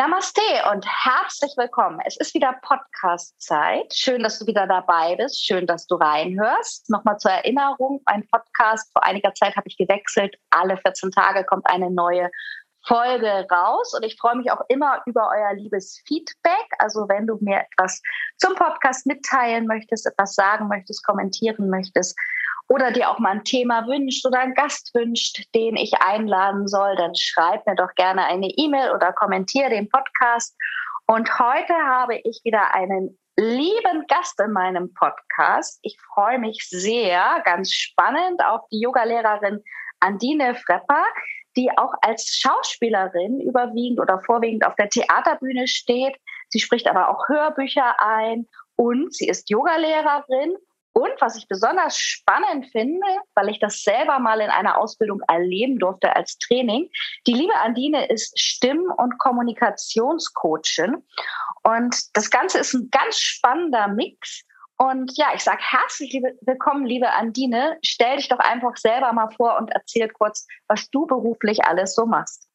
Namaste und herzlich willkommen. Es ist wieder Podcast-Zeit. Schön, dass du wieder dabei bist. Schön, dass du reinhörst. Nochmal zur Erinnerung, mein Podcast, vor einiger Zeit habe ich gewechselt. Alle 14 Tage kommt eine neue Folge raus und ich freue mich auch immer über euer liebes Feedback. Also wenn du mir etwas zum Podcast mitteilen möchtest, etwas sagen möchtest, kommentieren möchtest, oder dir auch mal ein Thema wünscht oder einen Gast wünscht, den ich einladen soll, dann schreib mir doch gerne eine E-Mail oder kommentiere den Podcast. Und heute habe ich wieder einen lieben Gast in meinem Podcast. Ich freue mich sehr, ganz spannend, auf die Yogalehrerin Andine Frepper, die auch als Schauspielerin überwiegend oder vorwiegend auf der Theaterbühne steht. Sie spricht aber auch Hörbücher ein und sie ist Yogalehrerin und was ich besonders spannend finde, weil ich das selber mal in einer Ausbildung erleben durfte als Training, die liebe Andine ist Stimm- und Kommunikationscoachin. Und das Ganze ist ein ganz spannender Mix. Und ja, ich sage herzlich willkommen, liebe Andine. Stell dich doch einfach selber mal vor und erzähl kurz, was du beruflich alles so machst.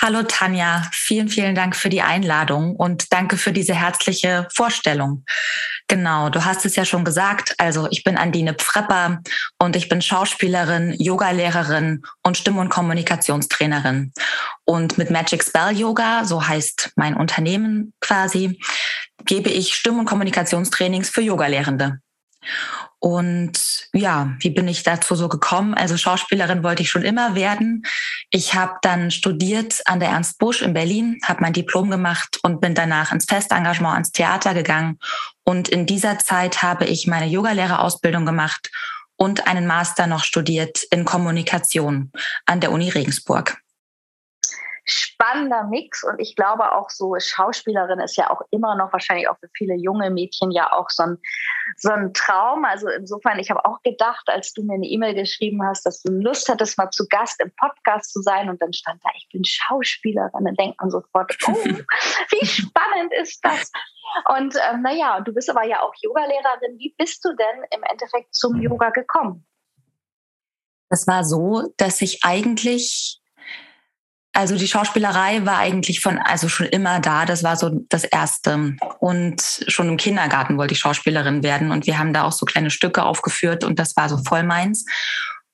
Hallo Tanja, vielen, vielen Dank für die Einladung und danke für diese herzliche Vorstellung. Genau, du hast es ja schon gesagt. Also ich bin Andine Pfrepper und ich bin Schauspielerin, Yogalehrerin und Stimm- und Kommunikationstrainerin. Und mit Magic Spell Yoga, so heißt mein Unternehmen quasi, gebe ich Stimm- und Kommunikationstrainings für Yogalehrende. Und ja, wie bin ich dazu so gekommen? Also Schauspielerin wollte ich schon immer werden. Ich habe dann studiert an der Ernst Busch in Berlin, habe mein Diplom gemacht und bin danach ins Festengagement ans Theater gegangen. Und in dieser Zeit habe ich meine Yogalehrerausbildung gemacht und einen Master noch studiert in Kommunikation an der Uni Regensburg spannender Mix und ich glaube auch so Schauspielerin ist ja auch immer noch wahrscheinlich auch für viele junge Mädchen ja auch so ein, so ein Traum. Also insofern, ich habe auch gedacht, als du mir eine E-Mail geschrieben hast, dass du Lust hattest, mal zu Gast im Podcast zu sein und dann stand da, ich bin Schauspielerin, dann denkt man sofort, oh, wie spannend ist das? Und ähm, naja, du bist aber ja auch Yogalehrerin. Wie bist du denn im Endeffekt zum Yoga gekommen? Das war so, dass ich eigentlich also die Schauspielerei war eigentlich von, also schon immer da. Das war so das Erste. Und schon im Kindergarten wollte ich Schauspielerin werden. Und wir haben da auch so kleine Stücke aufgeführt und das war so voll meins.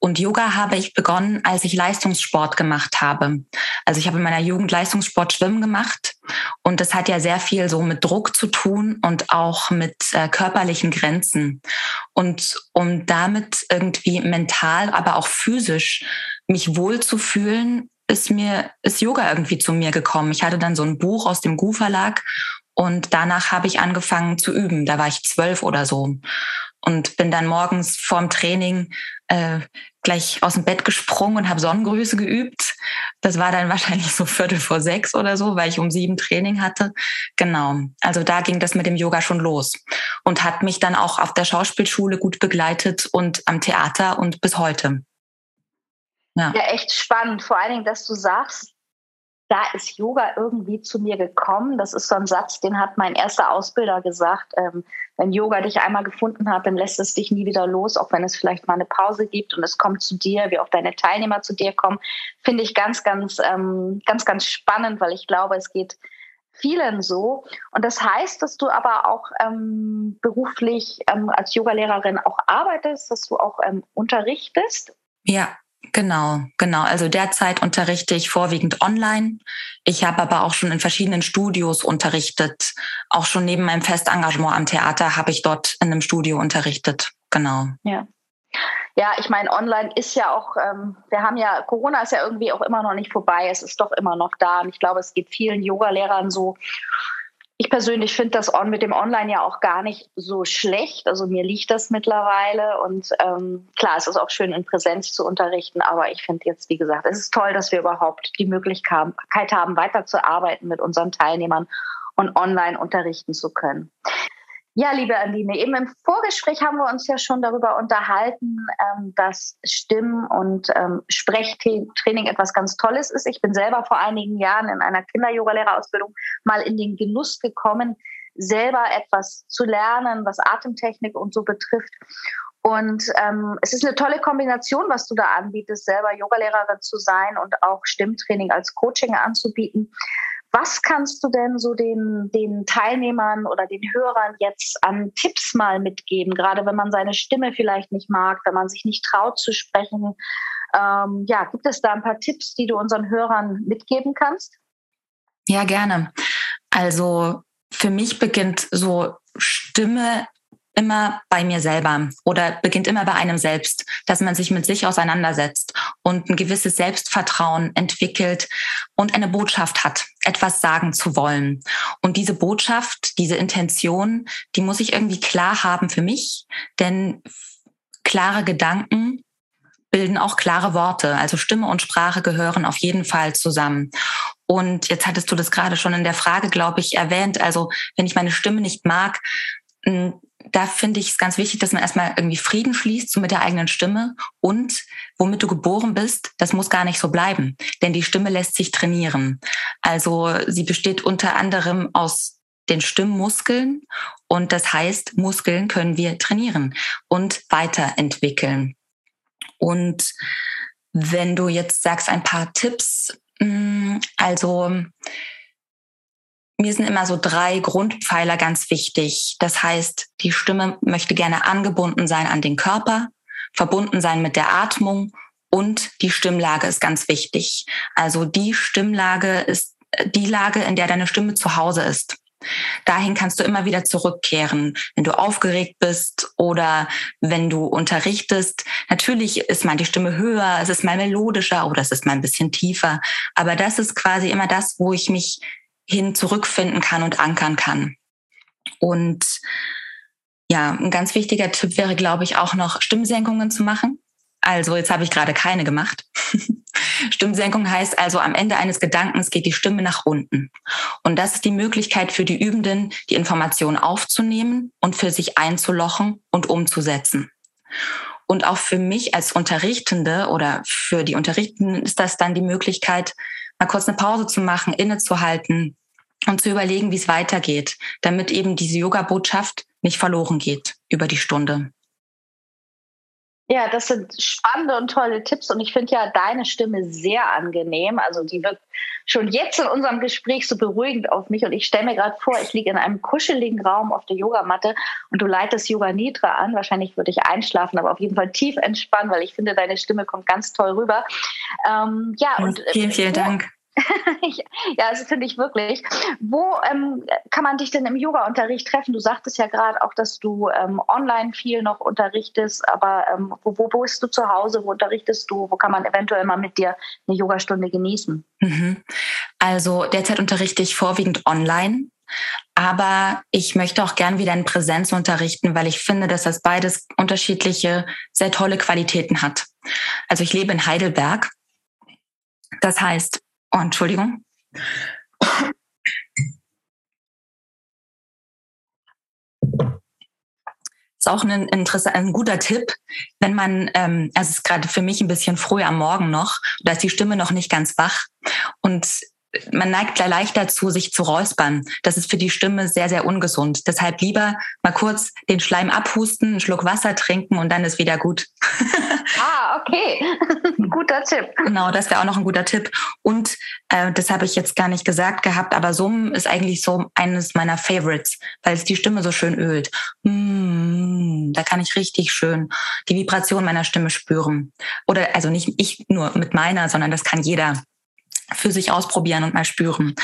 Und Yoga habe ich begonnen, als ich Leistungssport gemacht habe. Also ich habe in meiner Jugend Leistungssport Schwimmen gemacht. Und das hat ja sehr viel so mit Druck zu tun und auch mit äh, körperlichen Grenzen. Und um damit irgendwie mental, aber auch physisch mich wohlzufühlen, ist mir, ist Yoga irgendwie zu mir gekommen. Ich hatte dann so ein Buch aus dem Gu Verlag und danach habe ich angefangen zu üben. Da war ich zwölf oder so und bin dann morgens vorm Training äh, gleich aus dem Bett gesprungen und habe Sonnengrüße geübt. Das war dann wahrscheinlich so Viertel vor sechs oder so, weil ich um sieben Training hatte. Genau. Also da ging das mit dem Yoga schon los und hat mich dann auch auf der Schauspielschule gut begleitet und am Theater und bis heute. Ja. ja, echt spannend. Vor allen Dingen, dass du sagst, da ist Yoga irgendwie zu mir gekommen. Das ist so ein Satz, den hat mein erster Ausbilder gesagt. Ähm, wenn Yoga dich einmal gefunden hat, dann lässt es dich nie wieder los, auch wenn es vielleicht mal eine Pause gibt und es kommt zu dir, wie auch deine Teilnehmer zu dir kommen. Finde ich ganz, ganz, ähm, ganz, ganz spannend, weil ich glaube, es geht vielen so. Und das heißt, dass du aber auch ähm, beruflich ähm, als Yogalehrerin auch arbeitest, dass du auch ähm, unterrichtest. Ja, Genau, genau. Also derzeit unterrichte ich vorwiegend online. Ich habe aber auch schon in verschiedenen Studios unterrichtet. Auch schon neben meinem Festengagement am Theater habe ich dort in einem Studio unterrichtet. Genau. Ja. Ja, ich meine, online ist ja auch, ähm, wir haben ja, Corona ist ja irgendwie auch immer noch nicht vorbei. Es ist doch immer noch da. Und ich glaube, es geht vielen Yoga-Lehrern so ich persönlich finde das on mit dem Online ja auch gar nicht so schlecht. Also mir liegt das mittlerweile und ähm, klar, es ist auch schön in Präsenz zu unterrichten, aber ich finde jetzt, wie gesagt, es ist toll, dass wir überhaupt die Möglichkeit haben, weiterzuarbeiten mit unseren Teilnehmern und online unterrichten zu können. Ja, liebe Aline, eben im Vorgespräch haben wir uns ja schon darüber unterhalten, ähm, dass Stimm- und ähm, Sprechtraining etwas ganz Tolles ist. Ich bin selber vor einigen Jahren in einer Kinder-Yoga-Lehrerausbildung mal in den Genuss gekommen, selber etwas zu lernen, was Atemtechnik und so betrifft. Und ähm, es ist eine tolle Kombination, was du da anbietest, selber Yogalehrerin zu sein und auch Stimmtraining als Coaching anzubieten. Was kannst du denn so den, den Teilnehmern oder den Hörern jetzt an Tipps mal mitgeben, gerade wenn man seine Stimme vielleicht nicht mag, wenn man sich nicht traut zu sprechen? Ähm, ja, gibt es da ein paar Tipps, die du unseren Hörern mitgeben kannst? Ja, gerne. Also für mich beginnt so Stimme immer bei mir selber oder beginnt immer bei einem selbst, dass man sich mit sich auseinandersetzt und ein gewisses Selbstvertrauen entwickelt und eine Botschaft hat, etwas sagen zu wollen. Und diese Botschaft, diese Intention, die muss ich irgendwie klar haben für mich, denn klare Gedanken bilden auch klare Worte. Also Stimme und Sprache gehören auf jeden Fall zusammen. Und jetzt hattest du das gerade schon in der Frage, glaube ich, erwähnt. Also wenn ich meine Stimme nicht mag, da finde ich es ganz wichtig, dass man erstmal irgendwie Frieden schließt, so mit der eigenen Stimme. Und womit du geboren bist, das muss gar nicht so bleiben. Denn die Stimme lässt sich trainieren. Also sie besteht unter anderem aus den Stimmmuskeln. Und das heißt, Muskeln können wir trainieren und weiterentwickeln. Und wenn du jetzt sagst, ein paar Tipps, mm, also mir sind immer so drei Grundpfeiler ganz wichtig. Das heißt, die Stimme möchte gerne angebunden sein an den Körper, verbunden sein mit der Atmung und die Stimmlage ist ganz wichtig. Also die Stimmlage ist die Lage, in der deine Stimme zu Hause ist. Dahin kannst du immer wieder zurückkehren, wenn du aufgeregt bist oder wenn du unterrichtest. Natürlich ist mal die Stimme höher, es ist mal melodischer oder es ist mal ein bisschen tiefer. Aber das ist quasi immer das, wo ich mich hin zurückfinden kann und ankern kann. Und ja, ein ganz wichtiger Tipp wäre, glaube ich, auch noch Stimmsenkungen zu machen. Also jetzt habe ich gerade keine gemacht. Stimmsenkung heißt also, am Ende eines Gedankens geht die Stimme nach unten. Und das ist die Möglichkeit für die Übenden, die Information aufzunehmen und für sich einzulochen und umzusetzen. Und auch für mich als Unterrichtende oder für die Unterrichtenden ist das dann die Möglichkeit, mal kurz eine Pause zu machen, innezuhalten und zu überlegen, wie es weitergeht, damit eben diese Yoga-Botschaft nicht verloren geht über die Stunde. Ja, das sind spannende und tolle Tipps und ich finde ja deine Stimme sehr angenehm. Also die wirkt schon jetzt in unserem Gespräch so beruhigend auf mich und ich stelle mir gerade vor, ich liege in einem kuscheligen Raum auf der Yogamatte und du leitest Yoga Nidra an. Wahrscheinlich würde ich einschlafen, aber auf jeden Fall tief entspannen, weil ich finde, deine Stimme kommt ganz toll rüber. Ähm, ja, und vielen, vielen Dank. ja, das finde ich wirklich. Wo ähm, kann man dich denn im Yoga-Unterricht treffen? Du sagtest ja gerade auch, dass du ähm, online viel noch unterrichtest, aber ähm, wo, wo bist du zu Hause? Wo unterrichtest du? Wo kann man eventuell mal mit dir eine Yogastunde genießen? Mhm. Also derzeit unterrichte ich vorwiegend online. Aber ich möchte auch gern wieder in Präsenz unterrichten, weil ich finde, dass das beides unterschiedliche, sehr tolle Qualitäten hat. Also ich lebe in Heidelberg. Das heißt, Oh, Entschuldigung. Ist auch ein, ein guter Tipp, wenn man, ähm, also es ist gerade für mich ein bisschen früh am Morgen noch, da ist die Stimme noch nicht ganz wach und man neigt leicht dazu, sich zu räuspern. Das ist für die Stimme sehr, sehr ungesund. Deshalb lieber mal kurz den Schleim abhusten, einen Schluck Wasser trinken und dann ist wieder gut. Ah, okay. guter Tipp. Genau, das wäre auch noch ein guter Tipp. Und äh, das habe ich jetzt gar nicht gesagt gehabt, aber Summen ist eigentlich so eines meiner Favorites, weil es die Stimme so schön ölt. Mm, da kann ich richtig schön die Vibration meiner Stimme spüren. Oder also nicht ich nur mit meiner, sondern das kann jeder für sich ausprobieren und mal spüren.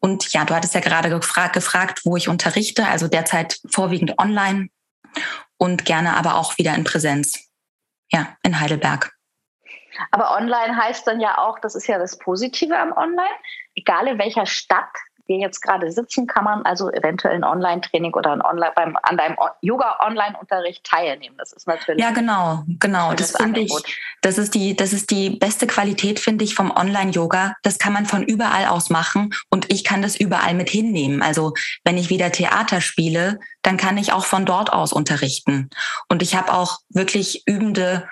Und ja, du hattest ja gerade gefragt, gefragt, wo ich unterrichte, also derzeit vorwiegend online und gerne aber auch wieder in Präsenz. Ja, in Heidelberg. Aber online heißt dann ja auch, das ist ja das Positive am Online, egal in welcher Stadt wir jetzt gerade sitzen, kann man also eventuell ein Online-Training oder ein Online beim, an deinem Yoga-Online-Unterricht teilnehmen. Das ist natürlich. Ja, genau, genau. Das finde ich, das ist die, das ist die beste Qualität, finde ich, vom Online-Yoga. Das kann man von überall aus machen und ich kann das überall mit hinnehmen. Also wenn ich wieder Theater spiele, dann kann ich auch von dort aus unterrichten. Und ich habe auch wirklich übende,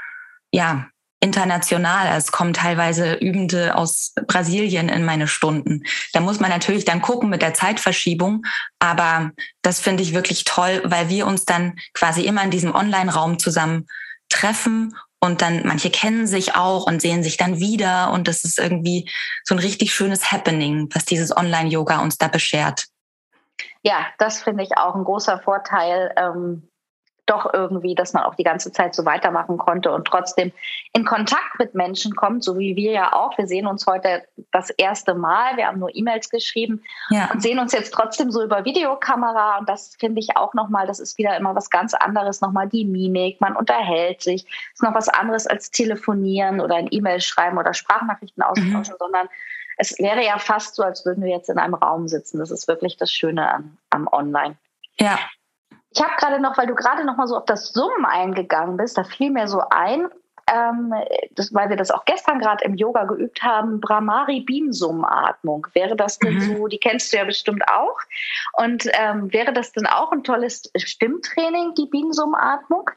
ja, international. Es kommen teilweise Übende aus Brasilien in meine Stunden. Da muss man natürlich dann gucken mit der Zeitverschiebung. Aber das finde ich wirklich toll, weil wir uns dann quasi immer in diesem Online-Raum zusammen treffen und dann manche kennen sich auch und sehen sich dann wieder. Und das ist irgendwie so ein richtig schönes Happening, was dieses Online-Yoga uns da beschert. Ja, das finde ich auch ein großer Vorteil. Ähm doch irgendwie, dass man auch die ganze Zeit so weitermachen konnte und trotzdem in Kontakt mit Menschen kommt, so wie wir ja auch. Wir sehen uns heute das erste Mal. Wir haben nur E-Mails geschrieben ja. und sehen uns jetzt trotzdem so über Videokamera. Und das finde ich auch nochmal, das ist wieder immer was ganz anderes, nochmal die Mimik. Man unterhält sich. Ist noch was anderes als telefonieren oder ein E-Mail schreiben oder Sprachnachrichten austauschen, mhm. sondern es wäre ja fast so, als würden wir jetzt in einem Raum sitzen. Das ist wirklich das Schöne am, am Online. Ja, ich habe gerade noch, weil du gerade noch mal so auf das Summen eingegangen bist, da fiel mir so ein, ähm, das, weil wir das auch gestern gerade im Yoga geübt haben, Brahmari Bienensummenatmung. Wäre das denn mhm. so, die kennst du ja bestimmt auch. Und ähm, wäre das denn auch ein tolles Stimmtraining, die Bienensummenatmung?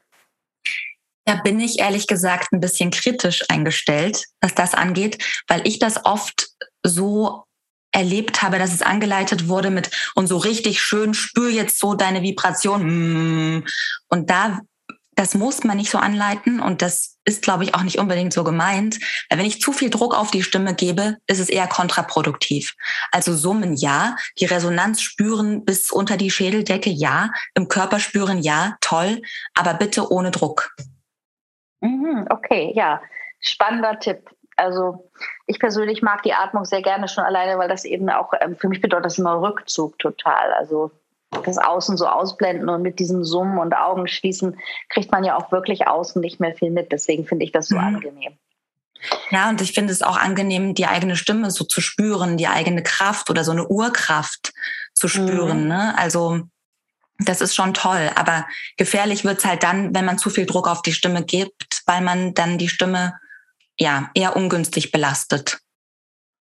Da bin ich ehrlich gesagt ein bisschen kritisch eingestellt, was das angeht, weil ich das oft so erlebt habe, dass es angeleitet wurde mit und so richtig schön spür jetzt so deine Vibration. Mm. Und da, das muss man nicht so anleiten und das ist, glaube ich, auch nicht unbedingt so gemeint. Weil wenn ich zu viel Druck auf die Stimme gebe, ist es eher kontraproduktiv. Also Summen ja, die Resonanz spüren bis unter die Schädeldecke ja, im Körper spüren ja, toll, aber bitte ohne Druck. Mhm, okay, ja. Spannender Tipp. Also ich persönlich mag die Atmung sehr gerne schon alleine, weil das eben auch ähm, für mich bedeutet das immer Rückzug total. Also das Außen so ausblenden und mit diesem Summen und Augen schließen kriegt man ja auch wirklich außen nicht mehr viel mit. Deswegen finde ich das so mhm. angenehm. Ja, und ich finde es auch angenehm, die eigene Stimme so zu spüren, die eigene Kraft oder so eine Urkraft zu spüren. Mhm. Ne? Also das ist schon toll, aber gefährlich wird's halt dann, wenn man zu viel Druck auf die Stimme gibt, weil man dann die Stimme ja eher ungünstig belastet.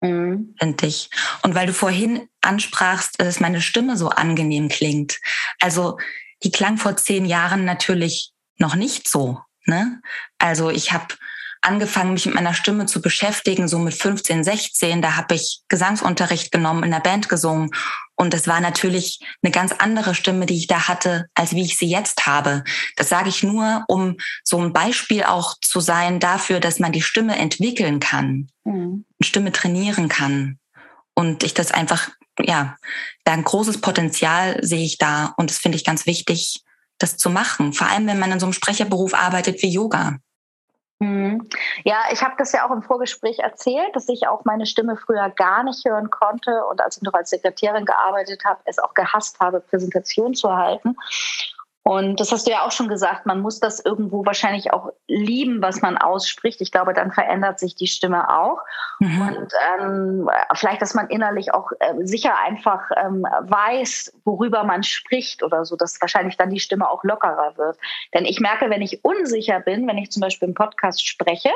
Mhm. Finde ich. Und weil du vorhin ansprachst, dass meine Stimme so angenehm klingt. Also die klang vor zehn Jahren natürlich noch nicht so. Ne? Also ich habe angefangen, mich mit meiner Stimme zu beschäftigen, so mit 15, 16. Da habe ich Gesangsunterricht genommen, in der Band gesungen. Und es war natürlich eine ganz andere Stimme, die ich da hatte, als wie ich sie jetzt habe. Das sage ich nur, um so ein Beispiel auch zu sein dafür, dass man die Stimme entwickeln kann, mhm. Stimme trainieren kann. Und ich das einfach, ja, da ein großes Potenzial sehe ich da. Und das finde ich ganz wichtig, das zu machen. Vor allem, wenn man in so einem Sprecherberuf arbeitet wie Yoga. Mhm. Ja, ich habe das ja auch im Vorgespräch erzählt, dass ich auch meine Stimme früher gar nicht hören konnte und als ich noch als Sekretärin gearbeitet habe, es auch gehasst habe, Präsentationen zu halten. Und das hast du ja auch schon gesagt, man muss das irgendwo wahrscheinlich auch lieben, was man ausspricht. Ich glaube, dann verändert sich die Stimme auch. Mhm. Und ähm, vielleicht, dass man innerlich auch äh, sicher einfach ähm, weiß, worüber man spricht oder so, dass wahrscheinlich dann die Stimme auch lockerer wird. Denn ich merke, wenn ich unsicher bin, wenn ich zum Beispiel im Podcast spreche,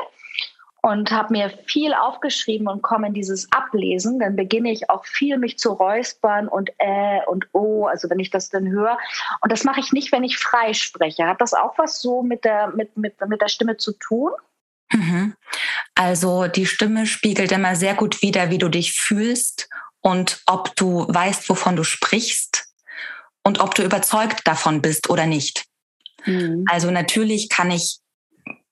und habe mir viel aufgeschrieben und komme in dieses Ablesen, dann beginne ich auch viel mich zu räuspern und äh und oh, also wenn ich das dann höre. Und das mache ich nicht, wenn ich frei spreche. Hat das auch was so mit der, mit, mit, mit der Stimme zu tun? Mhm. Also die Stimme spiegelt immer sehr gut wider, wie du dich fühlst und ob du weißt, wovon du sprichst und ob du überzeugt davon bist oder nicht. Mhm. Also natürlich kann ich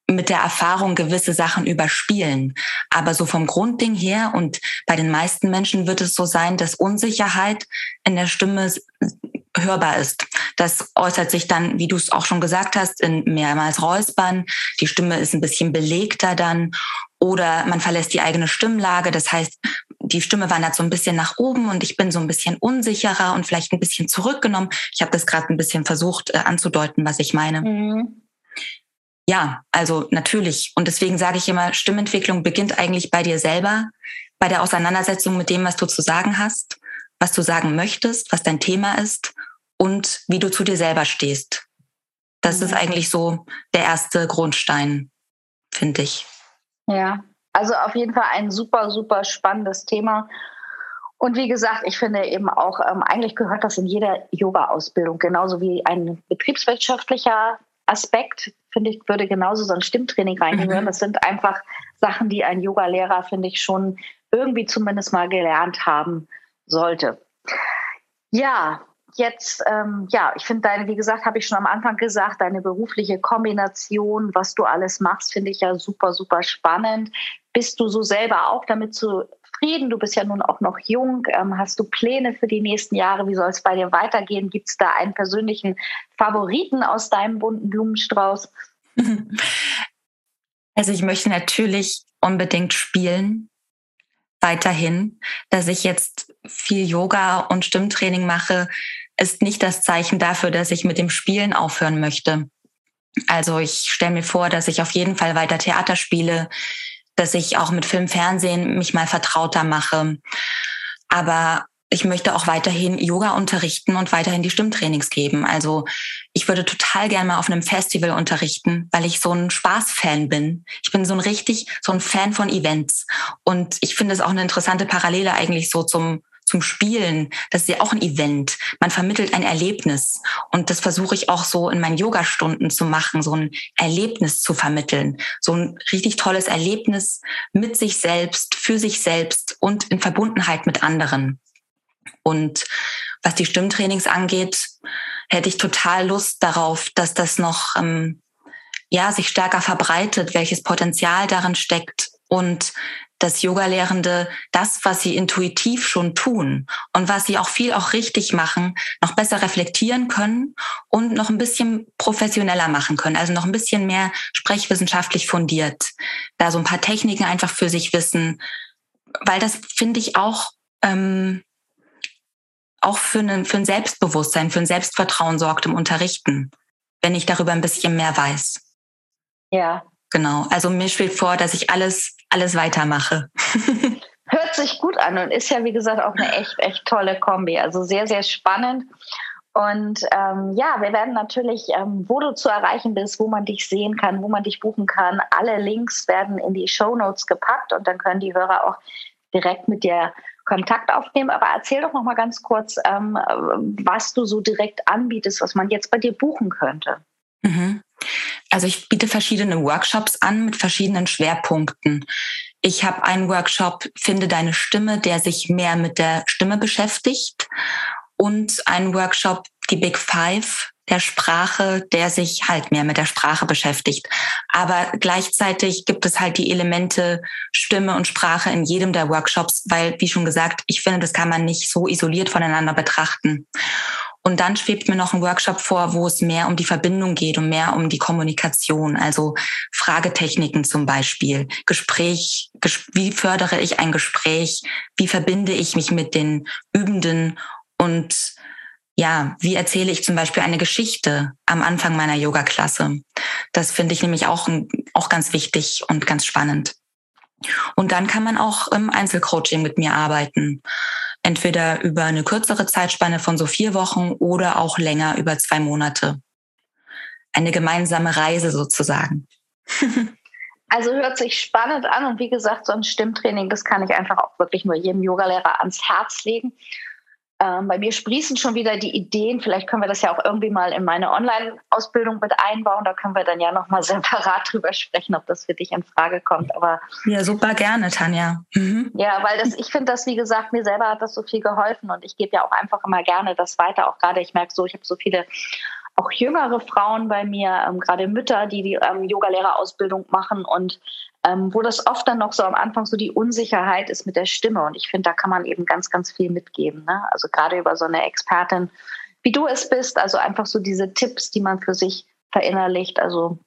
mit der Erfahrung gewisse Sachen überspielen. Aber so vom Grundding her und bei den meisten Menschen wird es so sein, dass Unsicherheit in der Stimme hörbar ist. Das äußert sich dann, wie du es auch schon gesagt hast, in mehrmals Räuspern. Die Stimme ist ein bisschen belegter dann oder man verlässt die eigene Stimmlage. Das heißt, die Stimme wandert so ein bisschen nach oben und ich bin so ein bisschen unsicherer und vielleicht ein bisschen zurückgenommen. Ich habe das gerade ein bisschen versucht äh, anzudeuten, was ich meine. Mhm. Ja, also natürlich. Und deswegen sage ich immer, Stimmentwicklung beginnt eigentlich bei dir selber, bei der Auseinandersetzung mit dem, was du zu sagen hast. was du sagen möchtest, was dein Thema ist und wie du zu dir selber stehst. Das mhm. ist eigentlich so der erste Grundstein, finde ich. Ja, also auf jeden Fall ein super, super spannendes Thema. Und wie gesagt, ich finde eben auch, ähm, eigentlich gehört das in jeder Yoga-Ausbildung, genauso wie ein betriebswirtschaftlicher Aspekt, finde ich, würde genauso so ein Stimmtraining reingehören. Mhm. Das sind einfach Sachen, die ein Yoga-Lehrer, finde ich, schon irgendwie zumindest mal gelernt haben sollte. Ja, jetzt, ähm, ja, ich finde deine, wie gesagt, habe ich schon am Anfang gesagt, deine berufliche Kombination, was du alles machst, finde ich ja super, super spannend. Bist du so selber auch damit zufrieden? Du bist ja nun auch noch jung. Ähm, hast du Pläne für die nächsten Jahre? Wie soll es bei dir weitergehen? Gibt es da einen persönlichen Favoriten aus deinem bunten Blumenstrauß? Also ich möchte natürlich unbedingt spielen weiterhin. Dass ich jetzt viel Yoga und Stimmtraining mache, ist nicht das Zeichen dafür, dass ich mit dem Spielen aufhören möchte. Also ich stelle mir vor, dass ich auf jeden Fall weiter Theater spiele, dass ich auch mit Film, Fernsehen mich mal vertrauter mache. Aber ich möchte auch weiterhin Yoga unterrichten und weiterhin die Stimmtrainings geben. Also ich würde total gerne mal auf einem Festival unterrichten, weil ich so ein Spaßfan bin. Ich bin so ein richtig, so ein Fan von Events. Und ich finde es auch eine interessante Parallele eigentlich so zum, zum Spielen. Das ist ja auch ein Event. Man vermittelt ein Erlebnis. Und das versuche ich auch so in meinen Yogastunden zu machen, so ein Erlebnis zu vermitteln. So ein richtig tolles Erlebnis mit sich selbst, für sich selbst und in Verbundenheit mit anderen. Und was die Stimmtrainings angeht, hätte ich total Lust darauf, dass das noch ähm, ja sich stärker verbreitet, welches Potenzial darin steckt und dass Yoga-Lehrende das, was sie intuitiv schon tun und was sie auch viel auch richtig machen, noch besser reflektieren können und noch ein bisschen professioneller machen können, also noch ein bisschen mehr sprechwissenschaftlich fundiert, da so ein paar Techniken einfach für sich wissen, weil das finde ich auch ähm, auch für, einen, für ein Selbstbewusstsein, für ein Selbstvertrauen sorgt im Unterrichten, wenn ich darüber ein bisschen mehr weiß. Ja. Genau. Also mir schwebt vor, dass ich alles, alles weitermache. Hört sich gut an und ist ja, wie gesagt, auch eine echt, echt tolle Kombi. Also sehr, sehr spannend. Und ähm, ja, wir werden natürlich, ähm, wo du zu erreichen bist, wo man dich sehen kann, wo man dich buchen kann, alle Links werden in die Show Notes gepackt und dann können die Hörer auch direkt mit dir Kontakt aufnehmen. Aber erzähl doch noch mal ganz kurz, ähm, was du so direkt anbietest, was man jetzt bei dir buchen könnte. Mhm. Also ich biete verschiedene Workshops an mit verschiedenen Schwerpunkten. Ich habe einen Workshop Finde deine Stimme, der sich mehr mit der Stimme beschäftigt und einen Workshop Die Big Five, der Sprache, der sich halt mehr mit der Sprache beschäftigt. Aber gleichzeitig gibt es halt die Elemente Stimme und Sprache in jedem der Workshops, weil, wie schon gesagt, ich finde, das kann man nicht so isoliert voneinander betrachten. Und dann schwebt mir noch ein Workshop vor, wo es mehr um die Verbindung geht und mehr um die Kommunikation, also Fragetechniken zum Beispiel, Gespräch, wie fördere ich ein Gespräch, wie verbinde ich mich mit den Übenden und ja, wie erzähle ich zum Beispiel eine Geschichte am Anfang meiner Yoga-Klasse? Das finde ich nämlich auch, auch ganz wichtig und ganz spannend. Und dann kann man auch im Einzelcoaching mit mir arbeiten. Entweder über eine kürzere Zeitspanne von so vier Wochen oder auch länger über zwei Monate. Eine gemeinsame Reise sozusagen. Also hört sich spannend an und wie gesagt, so ein Stimmtraining, das kann ich einfach auch wirklich nur jedem Yogalehrer ans Herz legen. Ähm, bei mir sprießen schon wieder die Ideen. Vielleicht können wir das ja auch irgendwie mal in meine Online-Ausbildung mit einbauen. Da können wir dann ja nochmal separat drüber sprechen, ob das für dich in Frage kommt. Aber ja, super gerne, Tanja. Mhm. Ja, weil das, ich finde das, wie gesagt, mir selber hat das so viel geholfen und ich gebe ja auch einfach immer gerne das weiter. Auch gerade, ich merke so, ich habe so viele auch jüngere Frauen bei mir, ähm, gerade Mütter, die die ähm, Yogalehrerausbildung machen und ähm, wo das oft dann noch so am Anfang so die Unsicherheit ist mit der Stimme. Und ich finde, da kann man eben ganz, ganz viel mitgeben. Ne? Also gerade über so eine Expertin, wie du es bist, also einfach so diese Tipps, die man für sich verinnerlicht. Also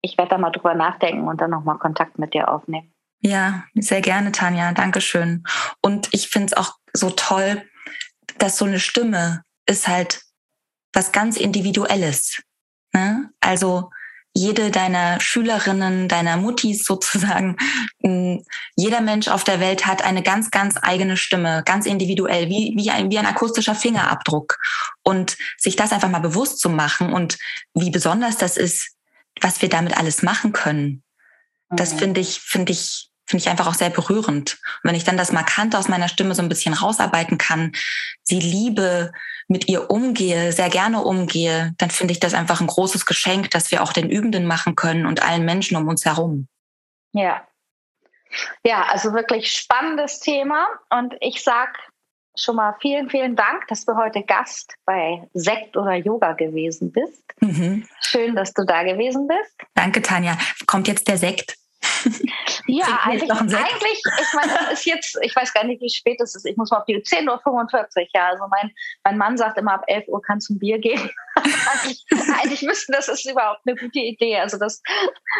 ich werde da mal drüber nachdenken und dann nochmal Kontakt mit dir aufnehmen. Ja, sehr gerne, Tanja. Dankeschön. Und ich finde es auch so toll, dass so eine Stimme ist halt was ganz Individuelles. Ne? Also jede deiner Schülerinnen, deiner Muttis sozusagen, jeder Mensch auf der Welt hat eine ganz, ganz eigene Stimme, ganz individuell, wie, wie, ein, wie ein akustischer Fingerabdruck. Und sich das einfach mal bewusst zu machen und wie besonders das ist, was wir damit alles machen können. Das mhm. finde ich, finde ich, finde ich einfach auch sehr berührend. Und wenn ich dann das Markante aus meiner Stimme so ein bisschen rausarbeiten kann, sie liebe, mit ihr umgehe, sehr gerne umgehe, dann finde ich das einfach ein großes Geschenk, dass wir auch den Übenden machen können und allen Menschen um uns herum. Ja. Ja, also wirklich spannendes Thema. Und ich sag schon mal vielen, vielen Dank, dass du heute Gast bei Sekt oder Yoga gewesen bist. Mhm. Schön, dass du da gewesen bist. Danke, Tanja. Kommt jetzt der Sekt? Ja, eigentlich, eigentlich, ich meine, es ist jetzt, ich weiß gar nicht, wie spät es ist. Ich muss mal auf die 10.45 Uhr. Ja, also mein, mein Mann sagt immer, ab 11 Uhr kannst du ein Bier gehen. eigentlich, eigentlich müssten, das ist überhaupt eine gute Idee. Also das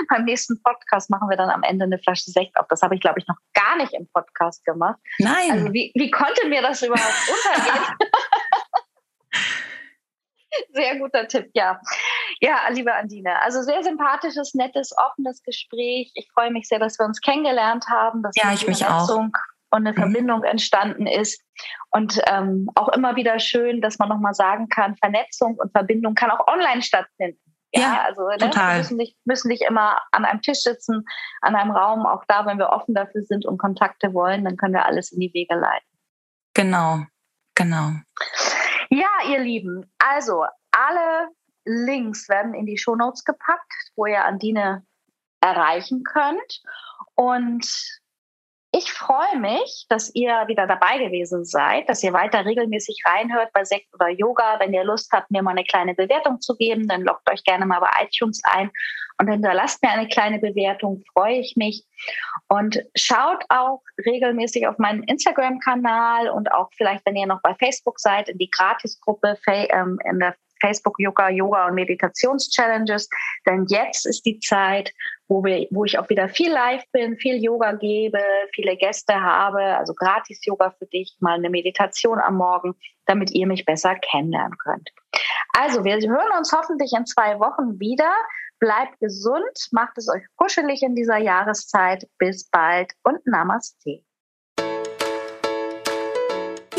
beim nächsten Podcast machen wir dann am Ende eine Flasche Sekt auf. Das habe ich, glaube ich, noch gar nicht im Podcast gemacht. Nein. Also wie, wie konnte mir das überhaupt untergehen? Sehr guter Tipp, ja. Ja, liebe Andine, also sehr sympathisches, nettes, offenes Gespräch. Ich freue mich sehr, dass wir uns kennengelernt haben, dass ja, ich mich auch. und eine mhm. Verbindung entstanden ist. Und ähm, auch immer wieder schön, dass man nochmal sagen kann, Vernetzung und Verbindung kann auch online stattfinden. Ja, ja also ne, total. wir müssen nicht, müssen nicht immer an einem Tisch sitzen, an einem Raum. Auch da, wenn wir offen dafür sind und Kontakte wollen, dann können wir alles in die Wege leiten. Genau, genau. Ja, ihr Lieben, also alle Links werden in die Shownotes gepackt, wo ihr Andine erreichen könnt. Und ich freue mich, dass ihr wieder dabei gewesen seid, dass ihr weiter regelmäßig reinhört bei Sekt oder Yoga. Wenn ihr Lust habt, mir mal eine kleine Bewertung zu geben, dann loggt euch gerne mal bei iTunes ein und hinterlasst mir eine kleine Bewertung, freue ich mich. Und schaut auch regelmäßig auf meinen Instagram-Kanal und auch vielleicht, wenn ihr noch bei Facebook seid, in die Gratisgruppe ähm, in der Facebook Yoga, Yoga und Meditations-Challenges. Denn jetzt ist die Zeit, wo, wir, wo ich auch wieder viel live bin, viel Yoga gebe, viele Gäste habe, also gratis Yoga für dich, mal eine Meditation am Morgen, damit ihr mich besser kennenlernen könnt. Also, wir hören uns hoffentlich in zwei Wochen wieder. Bleibt gesund, macht es euch kuschelig in dieser Jahreszeit. Bis bald und Namaste.